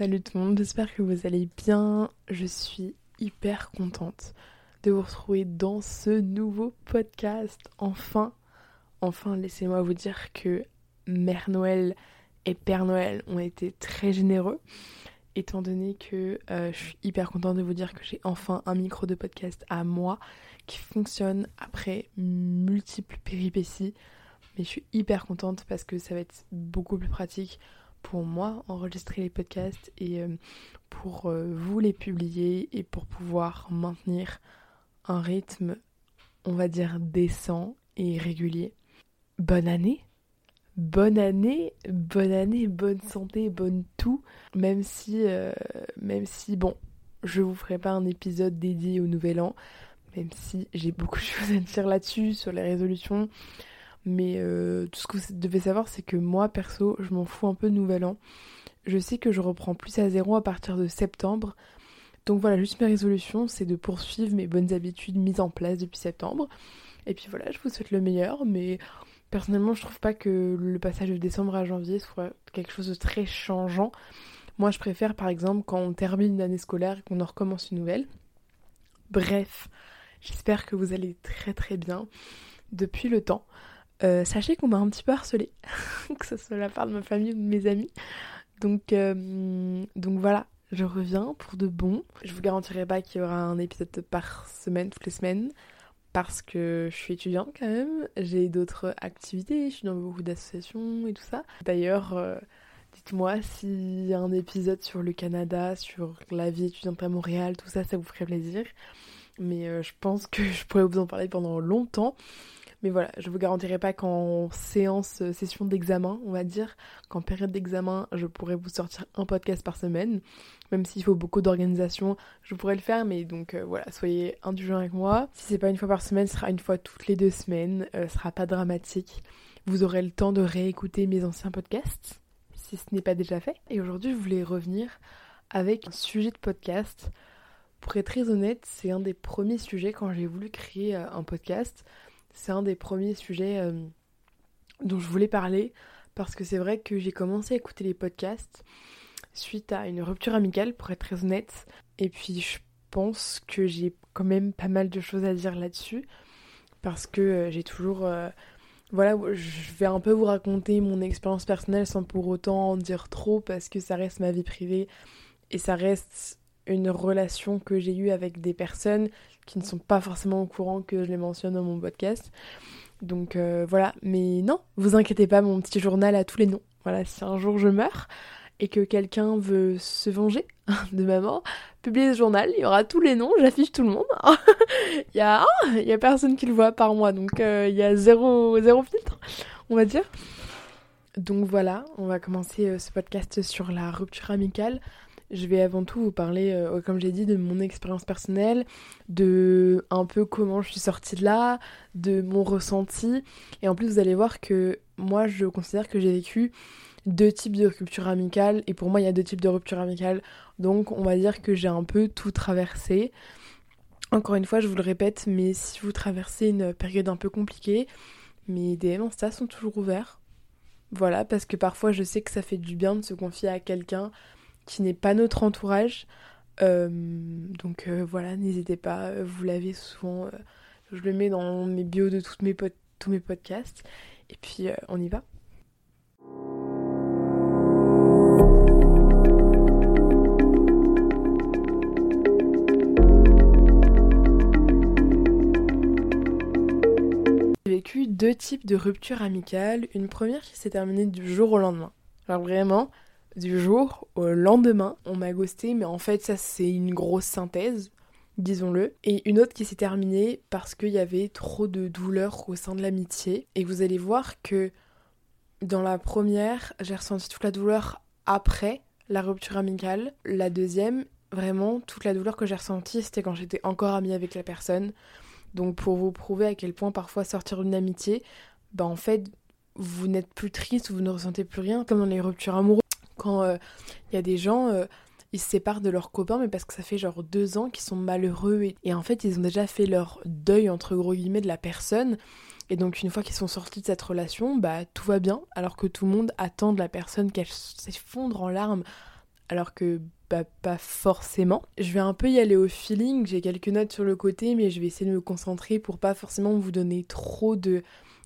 Salut tout le monde, j'espère que vous allez bien. Je suis hyper contente de vous retrouver dans ce nouveau podcast. Enfin, enfin, laissez-moi vous dire que Mère Noël et Père Noël ont été très généreux. Étant donné que euh, je suis hyper contente de vous dire que j'ai enfin un micro de podcast à moi qui fonctionne après multiples péripéties. Mais je suis hyper contente parce que ça va être beaucoup plus pratique pour moi enregistrer les podcasts et euh, pour euh, vous les publier et pour pouvoir maintenir un rythme, on va dire, décent et régulier. Bonne année Bonne année, bonne année, bonne santé, bonne tout. Même si, euh, même si, bon, je vous ferai pas un épisode dédié au nouvel an, même si j'ai beaucoup de choses à dire là-dessus, sur les résolutions. Mais euh, tout ce que vous devez savoir, c'est que moi, perso, je m'en fous un peu de Nouvel An. Je sais que je reprends plus à zéro à partir de septembre. Donc voilà, juste mes résolutions, c'est de poursuivre mes bonnes habitudes mises en place depuis septembre. Et puis voilà, je vous souhaite le meilleur, mais personnellement, je trouve pas que le passage de décembre à janvier soit quelque chose de très changeant. Moi, je préfère par exemple quand on termine l'année scolaire et qu'on en recommence une nouvelle. Bref, j'espère que vous allez très très bien depuis le temps. Euh, sachez qu'on m'a un petit peu harcelé, que ce soit la part de ma famille ou de mes amis. Donc, euh, donc voilà, je reviens pour de bon. Je vous garantirai pas qu'il y aura un épisode par semaine, toutes les semaines, parce que je suis étudiante quand même. J'ai d'autres activités, je suis dans beaucoup d'associations et tout ça. D'ailleurs, euh, dites-moi s'il y a un épisode sur le Canada, sur la vie étudiante à Montréal, tout ça, ça vous ferait plaisir. Mais je pense que je pourrais vous en parler pendant longtemps. Mais voilà, je vous garantirai pas qu'en séance, euh, session d'examen, on va dire, qu'en période d'examen, je pourrais vous sortir un podcast par semaine. Même s'il faut beaucoup d'organisation, je pourrais le faire, mais donc euh, voilà, soyez indulgents avec moi. Si c'est pas une fois par semaine, ce sera une fois toutes les deux semaines, euh, ce sera pas dramatique. Vous aurez le temps de réécouter mes anciens podcasts, si ce n'est pas déjà fait. Et aujourd'hui, je voulais revenir avec un sujet de podcast. Pour être très honnête, c'est un des premiers sujets quand j'ai voulu créer un podcast c'est un des premiers sujets euh, dont je voulais parler parce que c'est vrai que j'ai commencé à écouter les podcasts suite à une rupture amicale, pour être très honnête. Et puis je pense que j'ai quand même pas mal de choses à dire là-dessus parce que euh, j'ai toujours. Euh, voilà, je vais un peu vous raconter mon expérience personnelle sans pour autant en dire trop parce que ça reste ma vie privée et ça reste une relation que j'ai eue avec des personnes qui ne sont pas forcément au courant que je les mentionne dans mon podcast. Donc euh, voilà, mais non, vous inquiétez pas, mon petit journal a tous les noms. Voilà, si un jour je meurs et que quelqu'un veut se venger de ma mort, publiez ce journal, il y aura tous les noms, j'affiche tout le monde. il, y a, personne qui le voit par moi, donc euh, il y a zéro, zéro filtre, on va dire. Donc voilà, on va commencer euh, ce podcast sur la rupture amicale. Je vais avant tout vous parler, euh, comme j'ai dit, de mon expérience personnelle, de un peu comment je suis sortie de là, de mon ressenti. Et en plus, vous allez voir que moi, je considère que j'ai vécu deux types de rupture amicale. Et pour moi, il y a deux types de rupture amicale. Donc, on va dire que j'ai un peu tout traversé. Encore une fois, je vous le répète, mais si vous traversez une période un peu compliquée, mes DM Insta sont toujours ouverts. Voilà, parce que parfois je sais que ça fait du bien de se confier à quelqu'un qui n'est pas notre entourage. Euh, donc euh, voilà, n'hésitez pas, euh, vous l'avez souvent, je le mets dans mes bios de mes tous mes podcasts. Et puis on y va. J'ai vécu deux types de ruptures amicales. Une première qui s'est terminée du jour au lendemain. Alors vraiment, du jour au lendemain, on m'a ghosté, mais en fait, ça, c'est une grosse synthèse, disons-le. Et une autre qui s'est terminée parce qu'il y avait trop de douleur au sein de l'amitié. Et vous allez voir que dans la première, j'ai ressenti toute la douleur après la rupture amicale. La deuxième, vraiment, toute la douleur que j'ai ressentie, c'était quand j'étais encore amie avec la personne. Donc pour vous prouver à quel point parfois sortir d'une amitié, bah en fait, vous n'êtes plus triste, vous ne ressentez plus rien, comme dans les ruptures amoureuses quand il euh, y a des gens, euh, ils se séparent de leurs copains, mais parce que ça fait genre deux ans qu'ils sont malheureux et, en fait ils ont déjà fait leur deuil entre gros guillemets de la personne. Et donc une fois qu'ils sont sortis de cette relation, bah tout va bien, alors que tout le monde attend de la personne qu'elle s'effondre en larmes alors que bah, pas forcément. Je vais un peu y aller au feeling, j'ai quelques notes sur le côté, mais je vais essayer de me concentrer pour pas forcément vous donner trop de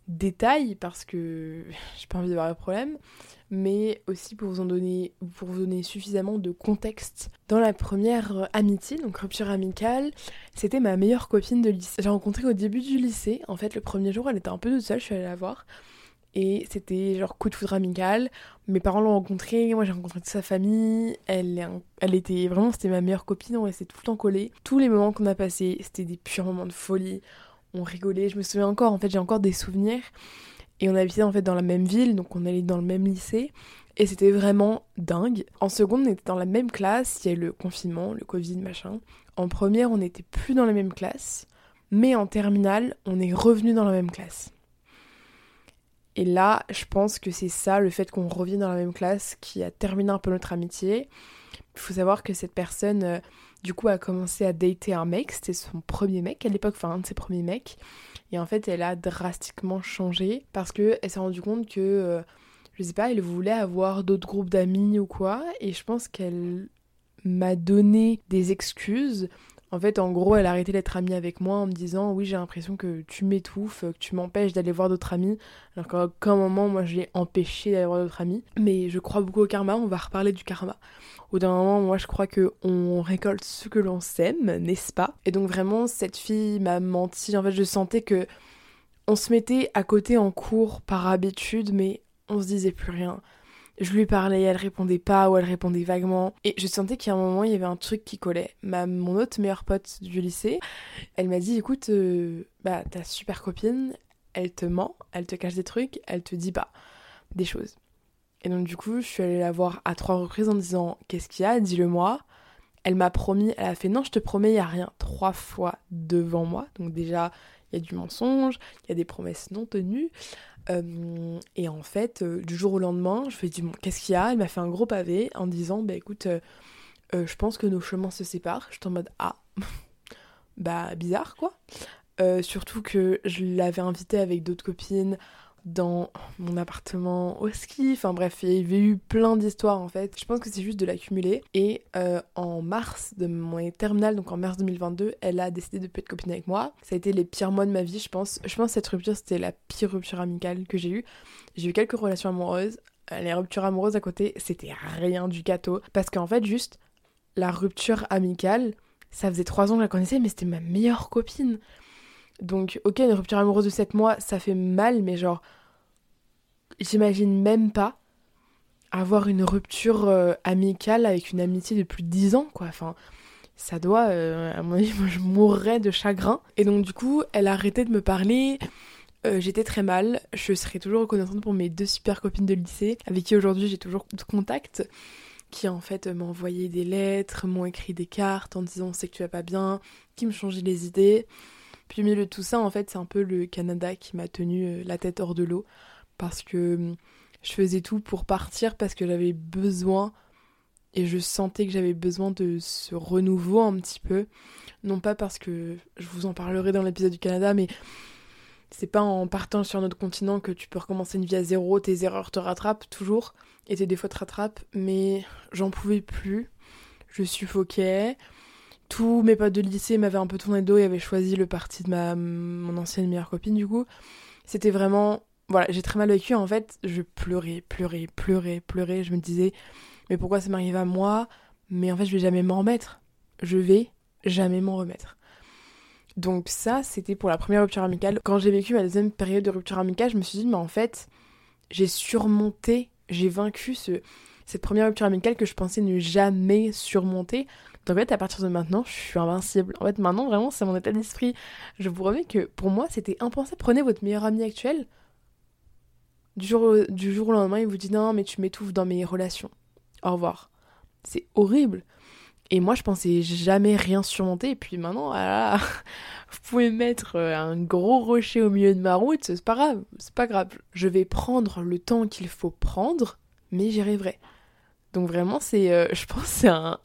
détails parce que j'ai pas envie d'avoir de problème, mais aussi pour vous en donner, pour vous donner suffisamment de contexte. Dans la première amitié, donc rupture amicale, c'était ma meilleure copine de lycée. J'ai rencontré au début du lycée. En fait, le premier jour, elle était un peu toute seule, je suis allée la voir. Et c'était genre coup de foudre amical. Mes parents l'ont rencontrée, moi j'ai rencontré toute sa famille. Elle, elle était vraiment, c'était ma meilleure copine, on restait tout le temps collés. Tous les moments qu'on a passés, c'était des purs moments de folie. On rigolait, je me souviens encore, en fait j'ai encore des souvenirs. Et on habitait en fait dans la même ville, donc on allait dans le même lycée. Et c'était vraiment dingue. En seconde, on était dans la même classe, il y a eu le confinement, le Covid, machin. En première, on n'était plus dans la même classe. Mais en terminale, on est revenu dans la même classe. Et là, je pense que c'est ça, le fait qu'on revienne dans la même classe, qui a terminé un peu notre amitié. Il faut savoir que cette personne, euh, du coup, a commencé à dater un mec, c'était son premier mec à l'époque, enfin un de ses premiers mecs. Et en fait, elle a drastiquement changé parce qu'elle s'est rendue compte que, euh, je sais pas, elle voulait avoir d'autres groupes d'amis ou quoi. Et je pense qu'elle m'a donné des excuses en fait, en gros, elle a arrêté d'être amie avec moi en me disant Oui, j'ai l'impression que tu m'étouffes, que tu m'empêches d'aller voir d'autres amis. Alors qu'à un moment, moi, je l'ai empêché d'aller voir d'autres amis. Mais je crois beaucoup au karma, on va reparler du karma. Au d'un moment, moi, je crois que on récolte ce que l'on sème, n'est-ce pas? Et donc, vraiment, cette fille m'a menti. En fait, je sentais que on se mettait à côté en cours par habitude, mais on se disait plus rien. Je lui parlais, elle répondait pas ou elle répondait vaguement. Et je sentais qu'à un moment, il y avait un truc qui collait. Ma, mon autre meilleure pote du lycée, elle m'a dit écoute, euh, bah ta super copine, elle te ment, elle te cache des trucs, elle te dit pas des choses. Et donc du coup, je suis allée la voir à trois reprises en disant qu'est-ce qu'il y a, dis-le moi. Elle m'a promis, elle a fait non, je te promets, il y a rien, trois fois devant moi. Donc déjà, il y a du mensonge, il y a des promesses non tenues. Euh, et en fait, euh, du jour au lendemain, je fais du bon, qu'est-ce qu'il y a? Elle m'a fait un gros pavé en disant bah écoute, euh, je pense que nos chemins se séparent. Je suis en mode ah, bah bizarre quoi. surtout que je l'avais invité avec d'autres copines dans mon appartement au ski. Enfin bref, il y avait eu plein d'histoires en fait. Je pense que c'est juste de l'accumuler. Et euh, en mars de mon terminal, donc en mars 2022, elle a décidé de plus être copine avec moi. Ça a été les pires mois de ma vie, je pense. Je pense que cette rupture, c'était la pire rupture amicale que j'ai eue. J'ai eu quelques relations amoureuses. Les ruptures amoureuses à côté, c'était rien du gâteau. Parce qu'en fait, juste, la rupture amicale, ça faisait trois ans que je la connaissais, mais c'était ma meilleure copine. Donc, ok, une rupture amoureuse de 7 mois, ça fait mal, mais genre, j'imagine même pas avoir une rupture euh, amicale avec une amitié de plus de 10 ans, quoi. Enfin, ça doit, euh, à mon avis, moi je mourrais de chagrin. Et donc, du coup, elle a arrêté de me parler. Euh, j'étais très mal. Je serai toujours reconnaissante pour mes deux super copines de lycée, avec qui aujourd'hui j'ai toujours contact, qui en fait m'ont envoyé des lettres, m'ont écrit des cartes en disant c'est que tu vas pas bien, qui me changeaient les idées. Puis au milieu de tout ça, en fait, c'est un peu le Canada qui m'a tenu euh, la tête hors de l'eau parce que hum, je faisais tout pour partir parce que j'avais besoin et je sentais que j'avais besoin de ce renouveau un petit peu. Non pas parce que je vous en parlerai dans l'épisode du Canada, mais c'est pas en partant sur notre continent que tu peux recommencer une vie à zéro, tes erreurs te rattrapent toujours et tes défauts te rattrapent, mais j'en pouvais plus. Je suffoquais, tous mes potes de lycée m'avaient un peu tourné le dos et avaient choisi le parti de ma mon ancienne meilleure copine du coup. C'était vraiment voilà, j'ai très mal vécu en fait, je pleurais, pleurais, pleurais, pleurais, je me disais mais pourquoi ça m'arrive à moi? Mais en fait, je vais jamais m'en remettre. Je vais jamais m'en remettre. Donc ça, c'était pour la première rupture amicale. Quand j'ai vécu ma deuxième période de rupture amicale, je me suis dit mais en fait, j'ai surmonté, j'ai vaincu ce cette première rupture amicale que je pensais ne jamais surmonter. Donc en fait, à partir de maintenant, je suis invincible. En fait, maintenant, vraiment, c'est mon état d'esprit. Je vous promets que pour moi, c'était impensable. Prenez votre meilleur ami actuel. Du jour, au, lendemain, il vous dit non, mais tu m'étouffes dans mes relations. Au revoir. C'est horrible. Et moi, je pensais jamais rien surmonter. Et puis maintenant, voilà, vous pouvez mettre euh, un gros rocher au milieu de ma route, c'est pas grave. C'est pas grave. Je vais prendre le temps qu'il faut prendre, mais j'y arriverai. Donc vraiment, c'est, euh, je pense, c'est un,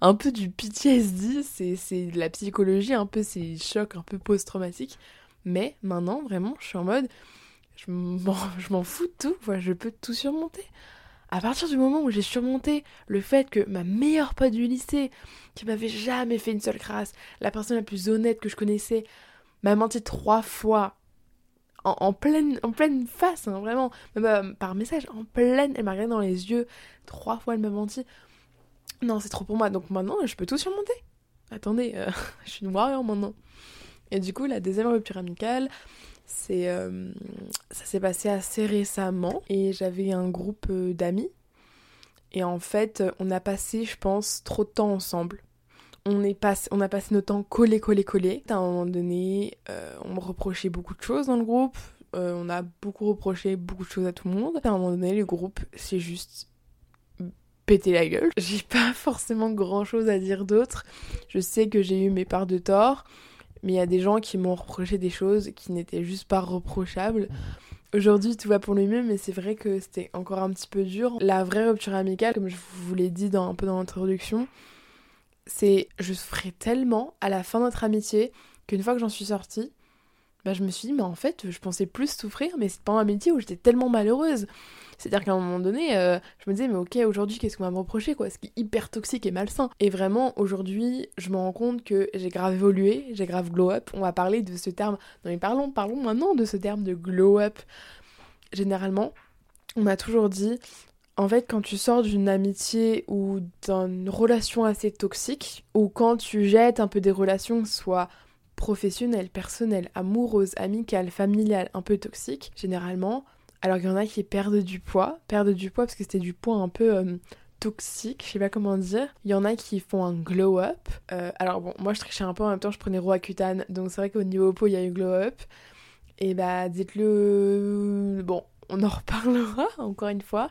un, peu du PTSD, c'est, c'est de la psychologie, un peu ces chocs un peu post-traumatiques. Mais maintenant, vraiment, je suis en mode, je m'en, je m'en fous de tout, je peux tout surmonter. À partir du moment où j'ai surmonté le fait que ma meilleure pote du lycée, qui m'avait jamais fait une seule crasse, la personne la plus honnête que je connaissais, m'a menti trois fois en, pleine, en pleine face, hein, vraiment, même euh, par message, en pleine, elle m'a regardé dans les yeux, trois fois elle m'a menti. Non, c'est trop pour moi, donc maintenant je peux tout surmonter. Attendez, euh, je suis une warrior maintenant. Et du coup, la deuxième rupture amicale, c'est euh, ça s'est passé assez récemment et j'avais un groupe d'amis et en fait, on a passé, je pense, trop de temps ensemble on, a passé notre temps collé, collé, collé. À un moment donné, euh, on me reprochait beaucoup de choses dans le groupe. Euh, on a beaucoup reproché beaucoup de choses à tout le monde. À un moment donné, le groupe, c'est juste péter la gueule. J'ai pas forcément grand chose à dire d'autre. Je sais que j'ai eu mes parts de tort, mais il y a des gens qui m'ont reproché des choses qui n'étaient juste pas reprochables. Aujourd'hui, tout va pour le mieux, mais c'est vrai que c'était encore un petit peu dur. La vraie rupture amicale, comme je vous l'ai dit dans, un peu dans l'introduction, c'est je souffrais tellement à la fin de notre amitié qu'une fois que j'en suis sortie, bah, je me suis dit, mais en fait, je pensais plus souffrir, mais c'est pas un amitié où j'étais tellement malheureuse. C'est-à-dire qu'à un moment donné, euh, je me disais, mais ok, aujourd'hui, qu'est-ce qu'on va me reprocher, quoi? Ce qui est hyper toxique et malsain. Et vraiment, aujourd'hui, je me rends compte que j'ai grave évolué, j'ai grave glow up. On va parler de ce terme. Non, mais parlons, parlons maintenant de ce terme de glow up. Généralement, on m'a toujours dit, en fait, quand tu sors d'une amitié ou d'une relation assez toxique, ou quand tu jettes un peu des relations, soit professionnelles, personnelles, amoureuses, amicales, familiales, un peu toxiques, généralement, alors qu'il y en a qui perdent du poids, perdent du poids parce que c'était du poids un peu euh, toxique, je sais pas comment dire. Il y en a qui font un glow up. Euh, alors bon, moi je trichais un peu en même temps, je prenais Roaccutane, donc c'est vrai qu'au niveau peau, il y a eu glow up. Et bah dites-le... Bon, on en reparlera encore une fois.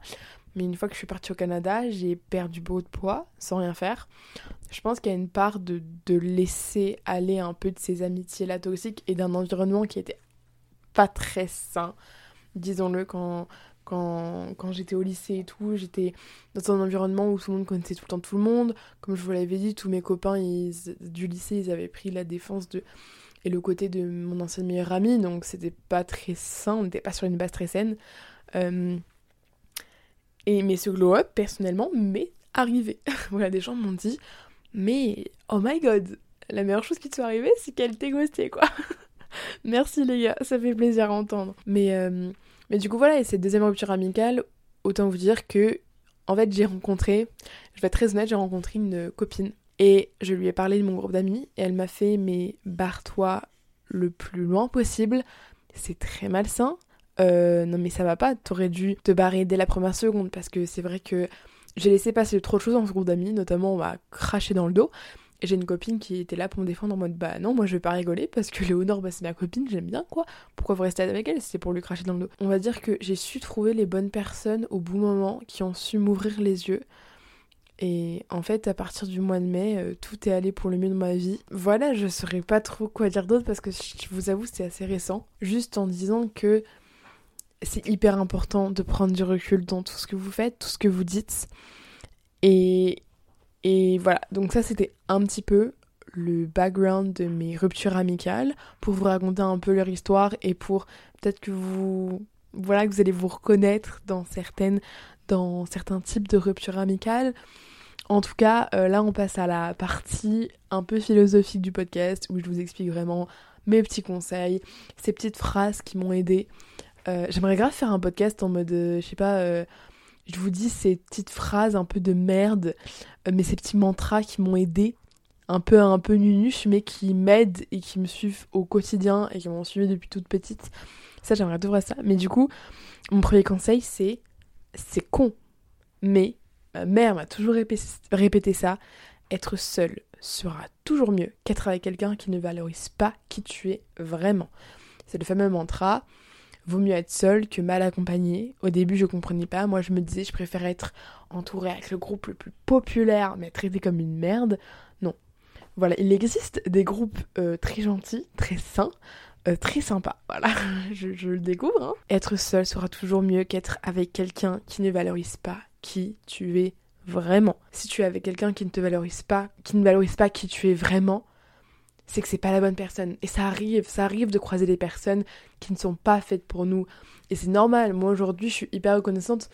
Mais une fois que je suis partie au Canada, j'ai perdu beaucoup de poids sans rien faire. Je pense qu'il y a une part de, laisser aller un peu de ces amitiés-là toxiques et d'un environnement qui était pas très sain. Disons-le, quand, quand, quand j'étais au lycée et tout, j'étais dans un environnement où tout le monde connaissait tout le temps tout le monde. Comme je vous l'avais dit, tous mes copains du lycée, ils avaient pris la défense de et le côté de mon ancienne meilleure amie, donc c'était pas très sain, on n'était pas sur une base très saine. Euh, et, mais ce glow-up, personnellement, m'est arrivé. voilà, des gens m'ont dit, mais oh my god, la meilleure chose qui te soit arrivée, c'est qu'elle t'ait ghosté, quoi. Merci les gars, ça fait plaisir à entendre. Mais, euh, mais du coup, voilà, et cette deuxième rupture amicale, autant vous dire que, en fait, j'ai rencontré, je vais être très honnête, j'ai rencontré une copine. Et je lui ai parlé de mon groupe d'amis, et elle m'a fait, mais barre-toi le plus loin possible. C'est très malsain, euh, non mais ça va pas, t'aurais dû te barrer dès la première seconde parce que c'est vrai que j'ai laissé passer trop de choses ce groupe d'amis, notamment on m'a craché dans le dos. J'ai une copine qui était là pour me défendre en mode bah non, moi je vais pas rigoler parce que Léonore, bah, c'est ma copine, j'aime bien quoi. Pourquoi vous restez avec elle C'était pour lui cracher dans le dos? On va dire que j'ai su trouver les bonnes personnes au bon moment qui ont su m'ouvrir les yeux. Et en fait, à partir du mois de mai, euh, tout est allé pour le mieux dans ma vie. Voilà, je saurais pas trop quoi dire d'autre parce que je vous avoue, c'est assez récent. Juste en disant que c'est hyper important de prendre du recul dans tout ce que vous faites, tout ce que vous dites. Et, et voilà, donc ça c'était un petit peu le background de mes ruptures amicales pour vous raconter un peu leur histoire et pour peut-être que vous voilà que vous allez vous reconnaître dans certaines dans certains types de ruptures amicales. En tout cas, euh, là on passe à la partie un peu philosophique du podcast où je vous explique vraiment mes petits conseils, ces petites phrases qui m'ont aidé j'aimerais grave faire un podcast en mode, euh, je sais pas, euh, je vous dis ces petites phrases un peu de merde, mais ces petits mantras qui m'ont aidé, un peu un peu nunuche, mais qui m'aident et qui me suivent au quotidien et qui m'ont suivi depuis toute petite. Ça, j'aimerais devrait ça. Mais du coup, mon premier conseil, c'est c'est con, mais ma mère m'a toujours répété ça. Être seul sera toujours mieux qu'être avec quelqu'un qui ne valorise pas qui tu es vraiment. C'est le fameux mantra vaut mieux être seul que mal accompagné. Au début, je comprenais pas. Moi, je me disais, je préfère être entourée avec le groupe le plus populaire, mais traité comme une merde. Non. Voilà, il existe des groupes euh, très gentils, très sains, euh, très sympas. Voilà, je, le découvre. Hein. Être seul sera toujours mieux qu'être avec quelqu'un qui ne valorise pas qui tu es vraiment. Si tu es avec quelqu'un qui ne te valorise pas, qui ne valorise pas qui tu es vraiment, c'est que c'est pas la bonne personne. Et ça arrive, ça arrive de croiser des personnes qui ne sont pas faites pour nous. Et c'est normal. Moi aujourd'hui, je suis hyper reconnaissante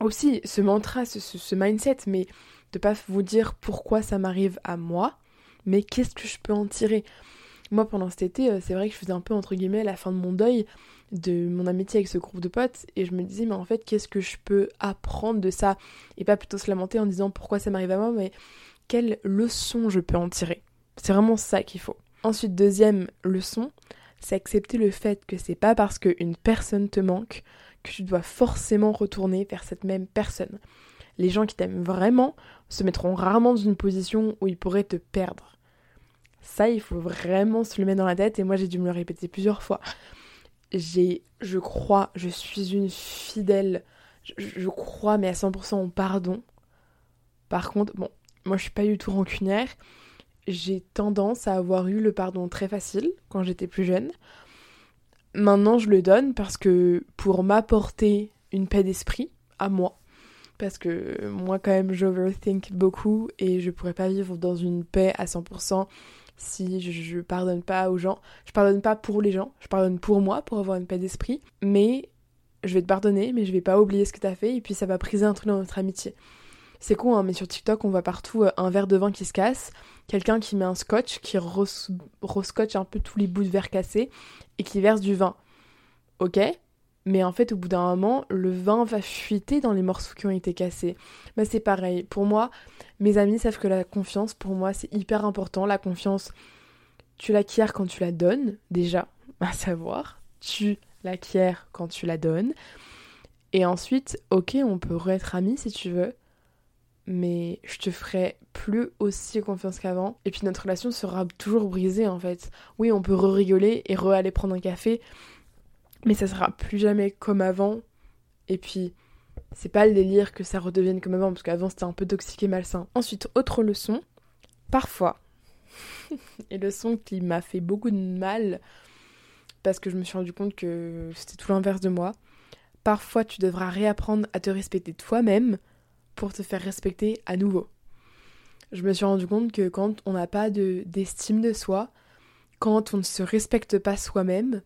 aussi ce mantra, ce, mindset, mais de pas vous dire pourquoi ça m'arrive à moi, mais qu'est-ce que je peux en tirer? Moi, pendant cet été, euh, c'est vrai que je faisais un peu, entre guillemets, la fin de mon deuil, de mon amitié avec ce groupe de potes, et je me disais, mais en fait, qu'est-ce que je peux apprendre de ça? Et pas plutôt se lamenter en disant pourquoi ça m'arrive à moi, mais quelle leçon je peux en tirer? C'est vraiment ça qu'il faut. Ensuite, deuxième leçon, c'est accepter le fait que c'est pas parce qu'une personne te manque que tu dois forcément retourner vers cette même personne. Les gens qui t'aiment vraiment se mettront rarement dans une position où ils pourraient te perdre. Ça, il faut vraiment se le mettre dans la tête et moi j'ai dû me le répéter plusieurs fois. J'ai, je crois, je suis une fidèle, je, crois mais à 100% au pardon. Par contre, bon, moi je suis pas du tout rancunière. J'ai tendance à avoir eu le pardon très facile quand j'étais plus jeune. Maintenant, je le donne parce que pour m'apporter une paix d'esprit à moi, parce que moi quand même j'overthink beaucoup et je pourrais pas vivre dans une paix à 100% si je, pardonne pas aux gens. Je pardonne pas pour les gens, je pardonne pour moi pour avoir une paix d'esprit, mais je vais te pardonner, mais je vais pas oublier ce que t'as fait et puis ça va briser un truc dans notre amitié. C'est con, hein, mais sur TikTok, on voit partout euh, un verre de vin qui se casse, quelqu'un qui met un scotch, qui rescotche un peu tous les bouts de verre cassés et qui verse du vin. Ok? Mais en fait, au bout d'un moment, le vin va fuiter dans les morceaux qui ont été cassés. Mais c'est pareil. Pour moi, mes amis savent que la confiance, pour moi, c'est hyper important. La confiance, tu l'acquiers quand tu la donnes, déjà, à savoir. Tu l'acquiers quand tu la donnes. Et ensuite, ok, on peut être amis si tu veux mais je te ferai plus aussi confiance qu'avant. Et puis notre relation sera toujours brisée en fait. Oui, on peut re-rigoler et re-aller prendre un café, mais ça sera plus jamais comme avant. Et puis, c'est pas le délire que ça redevienne comme avant, parce qu'avant c'était un peu toxique et malsain. Ensuite, autre leçon, parfois, et leçon qui m'a fait beaucoup de mal, parce que je me suis rendu compte que c'était tout l'inverse de moi. Parfois, tu devras réapprendre à te respecter toi-même pour te faire respecter à nouveau. Je me suis rendu compte que quand on n'a pas d'estime de, soi, quand on ne se respecte pas soi-même,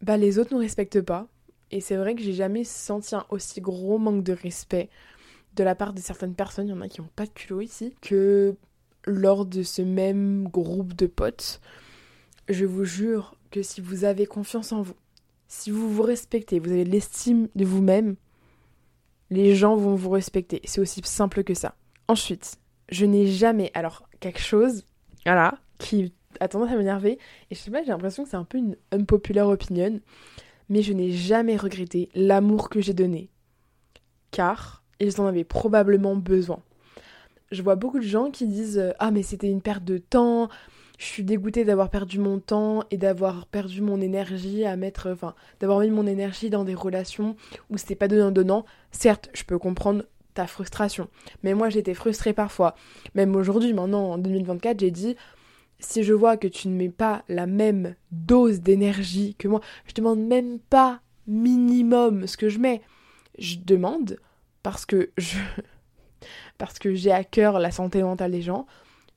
bah les autres ne respectent pas. Et c'est vrai que j'ai jamais senti un aussi gros manque de respect de la part de certaines personnes, il y en a qui n'ont pas de culot ici, que lors de ce même groupe de potes. Je vous jure que si vous avez confiance en vous, si vous vous respectez, vous avez l'estime de vous-même, les gens vont vous respecter. C'est aussi simple que ça. Ensuite, je n'ai jamais, alors quelque chose, voilà, qui a tendance à m'énerver, et je sais pas, j'ai l'impression que c'est un peu une unpopular opinion, mais je n'ai jamais regretté l'amour que j'ai donné, car ils en avaient probablement besoin. Je vois beaucoup de gens qui disent Ah, mais c'était une perte de temps, je suis dégoûtée d'avoir perdu mon temps et d'avoir perdu mon énergie à mettre, enfin, d'avoir mis mon énergie dans des relations où c'était pas donnant-donnant. Certes, je peux comprendre ta frustration, mais moi j'étais frustrée parfois. Même aujourd'hui, maintenant en 2024, j'ai dit si je vois que tu ne mets pas la même dose d'énergie que moi, je demande même pas minimum ce que je mets. Je demande parce que je parce que j'ai à cœur la santé mentale des gens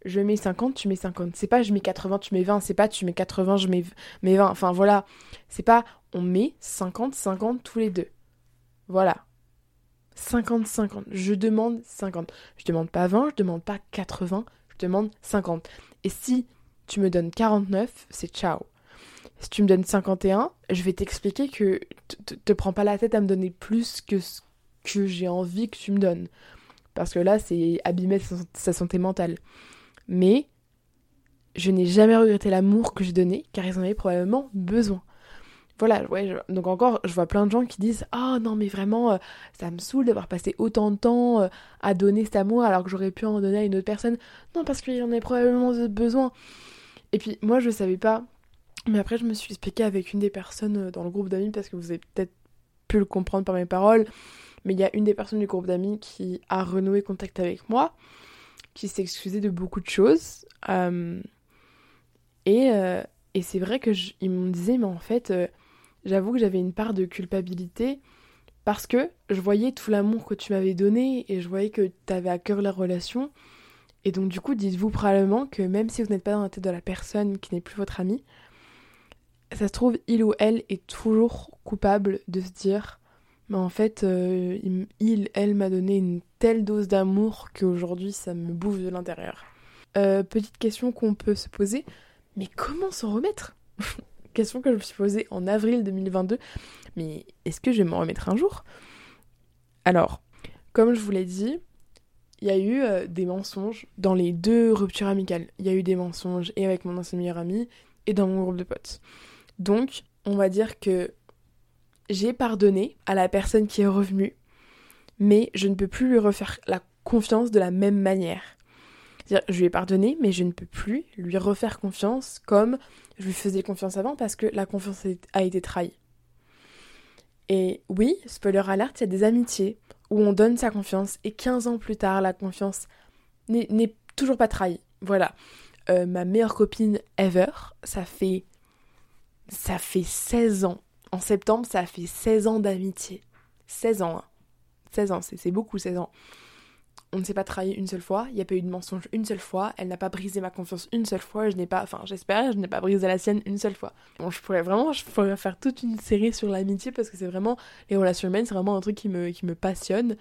je mets 50, tu mets 50. C'est pas je mets 80, tu mets 20. C'est pas tu mets 80, je mets, 20. Enfin voilà. C'est pas on met 50, 50 tous les deux. Voilà. 50, 50. Je demande 50. Je demande pas 20, je demande pas 80, je demande 50. Et si tu me donnes 49, c'est ciao. Si tu me donnes 51, je vais t'expliquer que te prends pas la tête à me donner plus que ce que j'ai envie que tu me donnes. Parce que là, c'est abîmer sa santé mentale mais je n'ai jamais regretté l'amour que j'ai donné car ils en avaient probablement besoin. Voilà, donc encore, je vois plein de gens qui disent Ah non, mais vraiment, euh, ça me saoule d'avoir passé autant de temps euh, à donner cet amour alors que j'aurais pu en donner à une autre personne. Non, parce qu'il en avait probablement besoin. Et puis, moi, je savais pas. Mais après, je me suis expliqué avec une des personnes euh, dans le groupe d'amis parce que vous avez peut-être pu le comprendre par mes paroles. Mais il y a une des personnes du groupe d'amis qui a renoué contact avec moi qui s'excusait de beaucoup de choses. Euh, et, euh, et c'est vrai que ils me disaient, mais en fait, euh, j'avoue que j'avais une part de culpabilité parce que je voyais tout l'amour que tu m'avais donné et je voyais que tu avais à cœur la relation. Et donc, du coup, dites-vous probablement que même si vous n'êtes pas dans la tête de la personne qui n'est plus votre ami, ça se trouve, il ou elle est toujours coupable de se dire Mais en fait, euh, il, elle m'a donné une telle dose d'amour qu'aujourd'hui ça me bouffe de l'intérieur. Euh, petite question qu'on peut se poser, mais comment s'en remettre? Question que je me suis posée en avril 2022, mais est-ce que je vais m'en remettre un jour? Alors, comme je vous l'ai dit, il y a eu euh, des mensonges dans les deux ruptures amicales. Il y a eu des mensonges et avec mon ancien meilleur ami et dans mon groupe de potes. Donc, on va dire que j'ai pardonné à la personne qui est revenue, mais je ne peux plus lui refaire la confiance de la même manière. Je lui ai pardonné, mais je ne peux plus lui refaire confiance comme je lui faisais confiance avant parce que la confiance a été trahie. Et oui, spoiler alert, il y a des amitiés où on donne sa confiance et 15 ans plus tard, la confiance n'est toujours pas trahie. Voilà. Euh, ma meilleure copine ever, ça fait ça fait 16 ans en septembre, ça fait 16 ans d'amitié. 16 ans. Hein. 16 ans, c'est beaucoup 16 ans. On ne s'est pas trahi une seule fois, il n'y a pas eu de mensonge une seule fois, elle n'a pas brisé ma confiance une seule fois, je n'ai pas, enfin j'espère, je n'ai pas brisé la sienne une seule fois. Bon, je pourrais vraiment, je pourrais faire toute une série sur l'amitié parce que c'est vraiment, les relations humaines, c'est vraiment un truc qui me, qui me passionne.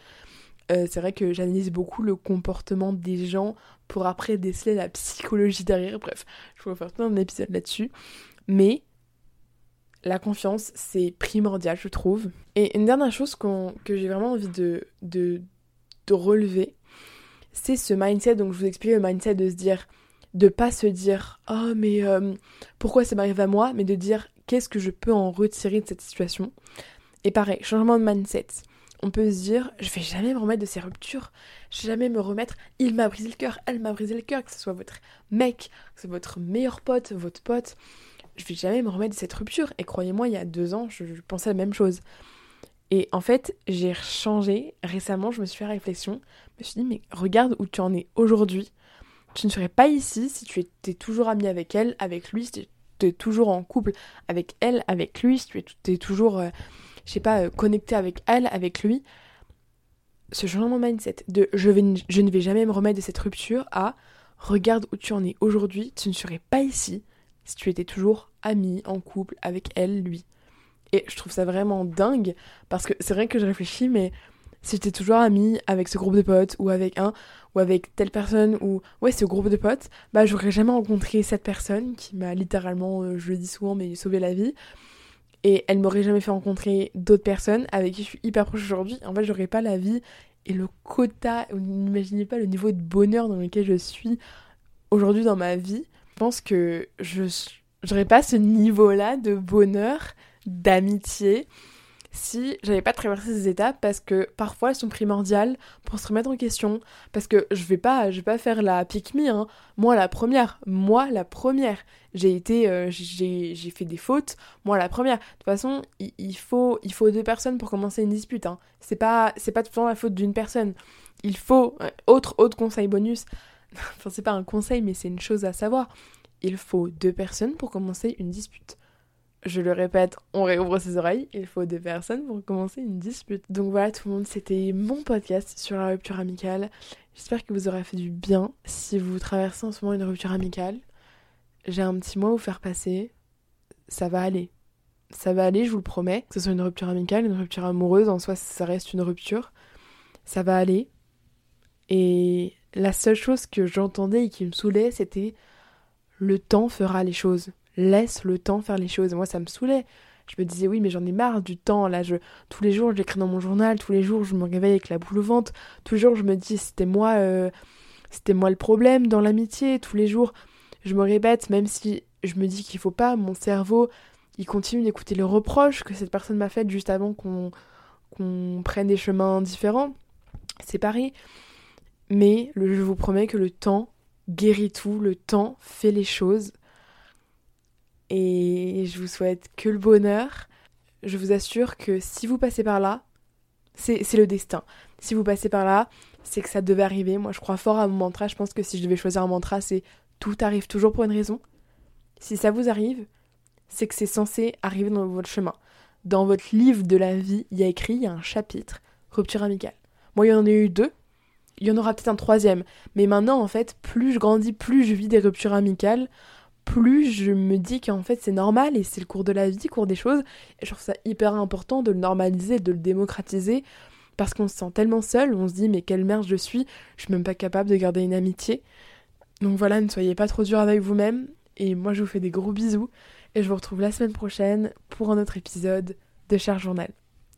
Euh, c'est vrai que j'analyse beaucoup le comportement des gens pour après déceler la psychologie derrière. Bref, je pourrais faire tout un épisode là-dessus. Mais la confiance, c'est primordial, je trouve. Et une dernière chose que j'ai vraiment envie de, de, relever, c'est ce mindset. Donc, je vous explique le mindset de se dire, de pas se dire, oh, mais euh, pourquoi ça m'arrive à moi, mais de dire, qu'est-ce que je peux en retirer de cette situation? Et pareil, changement de mindset. On peut se dire, je vais jamais me remettre de ces ruptures, je vais jamais me remettre, il m'a brisé le cœur, elle m'a brisé le cœur, que ce soit votre mec, que ce soit votre meilleur pote, votre pote je vais jamais me remettre de cette rupture. Et croyez-moi, il y a deux ans, je, pensais la même chose. Et en fait, j'ai changé. Récemment, je me suis fait réflexion. Je me suis dit, mais regarde où tu en es aujourd'hui. Tu ne serais pas ici si tu étais toujours ami avec elle, avec lui, si tu étais toujours en couple avec elle, avec lui, si tu étais toujours, euh, je sais pas, euh, connecté avec elle, avec lui. Ce changement de mindset de je, je ne vais jamais me remettre de cette rupture à regarde où tu en es aujourd'hui, tu ne serais pas ici si tu étais toujours ami, en couple avec elle, lui. Et je trouve ça vraiment dingue, parce que c'est vrai que je réfléchis, mais si j'étais toujours ami avec ce groupe de potes, ou avec un, ou avec telle personne, ou ouais, ce groupe de potes, bah j'aurais jamais rencontré cette personne qui m'a littéralement, euh, je le dis souvent, mais sauvé la vie. Et elle m'aurait jamais fait rencontrer d'autres personnes avec qui je suis hyper proche aujourd'hui. En fait, j'aurais pas la vie et le quota, vous n'imaginez pas le niveau de bonheur dans lequel je suis aujourd'hui dans ma vie. Je pense que je n'aurais pas ce niveau-là de bonheur, d'amitié, si j'avais pas traversé ces étapes parce que parfois elles sont primordiales pour se remettre en question. Parce que je vais pas je vais pas faire la pique me hein. moi la première moi la première. J'ai été euh, j'ai fait des fautes moi la première. De toute façon il, faut il faut deux personnes pour commencer une dispute hein. c'est pas c'est pas tout le temps la faute d'une personne. Il faut euh, autre autre conseil bonus enfin c'est pas un conseil mais c'est une chose à savoir, il faut deux personnes pour commencer une dispute. Je le répète, on réouvre ses oreilles, il faut deux personnes pour commencer une dispute. Donc voilà tout le monde, c'était mon podcast sur la rupture amicale. J'espère que vous aurez fait du bien. Si vous traversez en ce moment une rupture amicale, j'ai un petit mot à vous faire passer. Ça va aller. Ça va aller, je vous le promets. Que ce soit une rupture amicale, une rupture amoureuse, en soi ça reste une rupture. Ça va aller. Et la seule chose que j'entendais et qui me saoulait, c'était le temps fera les choses. Laisse le temps faire les choses. moi, ça me saoulait. Je me disais, oui, mais j'en ai marre du temps. Là, je, tous les jours, je l'écris dans mon journal. Tous les jours, je me réveille avec la boule au ventre. Tous les jours, je me dis, c'était moi, euh, c'était moi le problème dans l'amitié. Tous les jours, je me répète, même si je me dis qu'il faut pas, mon cerveau, il continue d'écouter les reproches que cette personne m'a fait juste avant qu'on qu'on prenne des chemins différents. C'est pareil. Mais je vous promets que le temps guérit tout, le temps fait les choses. Et je vous souhaite que le bonheur. Je vous assure que si vous passez par là, c'est le destin. Si vous passez par là, c'est que ça devait arriver. Moi, je crois fort à mon mantra. Je pense que si je devais choisir un mantra, c'est tout arrive toujours pour une raison. Si ça vous arrive, c'est que c'est censé arriver dans votre chemin. Dans votre livre de la vie, il y a écrit, il y a un chapitre, rupture amicale. Moi, il y en a eu deux il y en aura peut-être un troisième. Mais maintenant, en fait, plus je grandis, plus je vis des ruptures amicales, plus je me dis qu'en fait c'est normal et c'est le cours de la vie, cours des choses. Et je trouve ça hyper important de le normaliser, de le démocratiser. Parce qu'on se sent tellement seul, on se dit mais quelle merde je suis, je suis même pas capable de garder une amitié. Donc voilà, ne soyez pas trop dur avec vous-même. Et moi je vous fais des gros bisous. Et je vous retrouve la semaine prochaine pour un autre épisode de Cher Journal.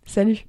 Salut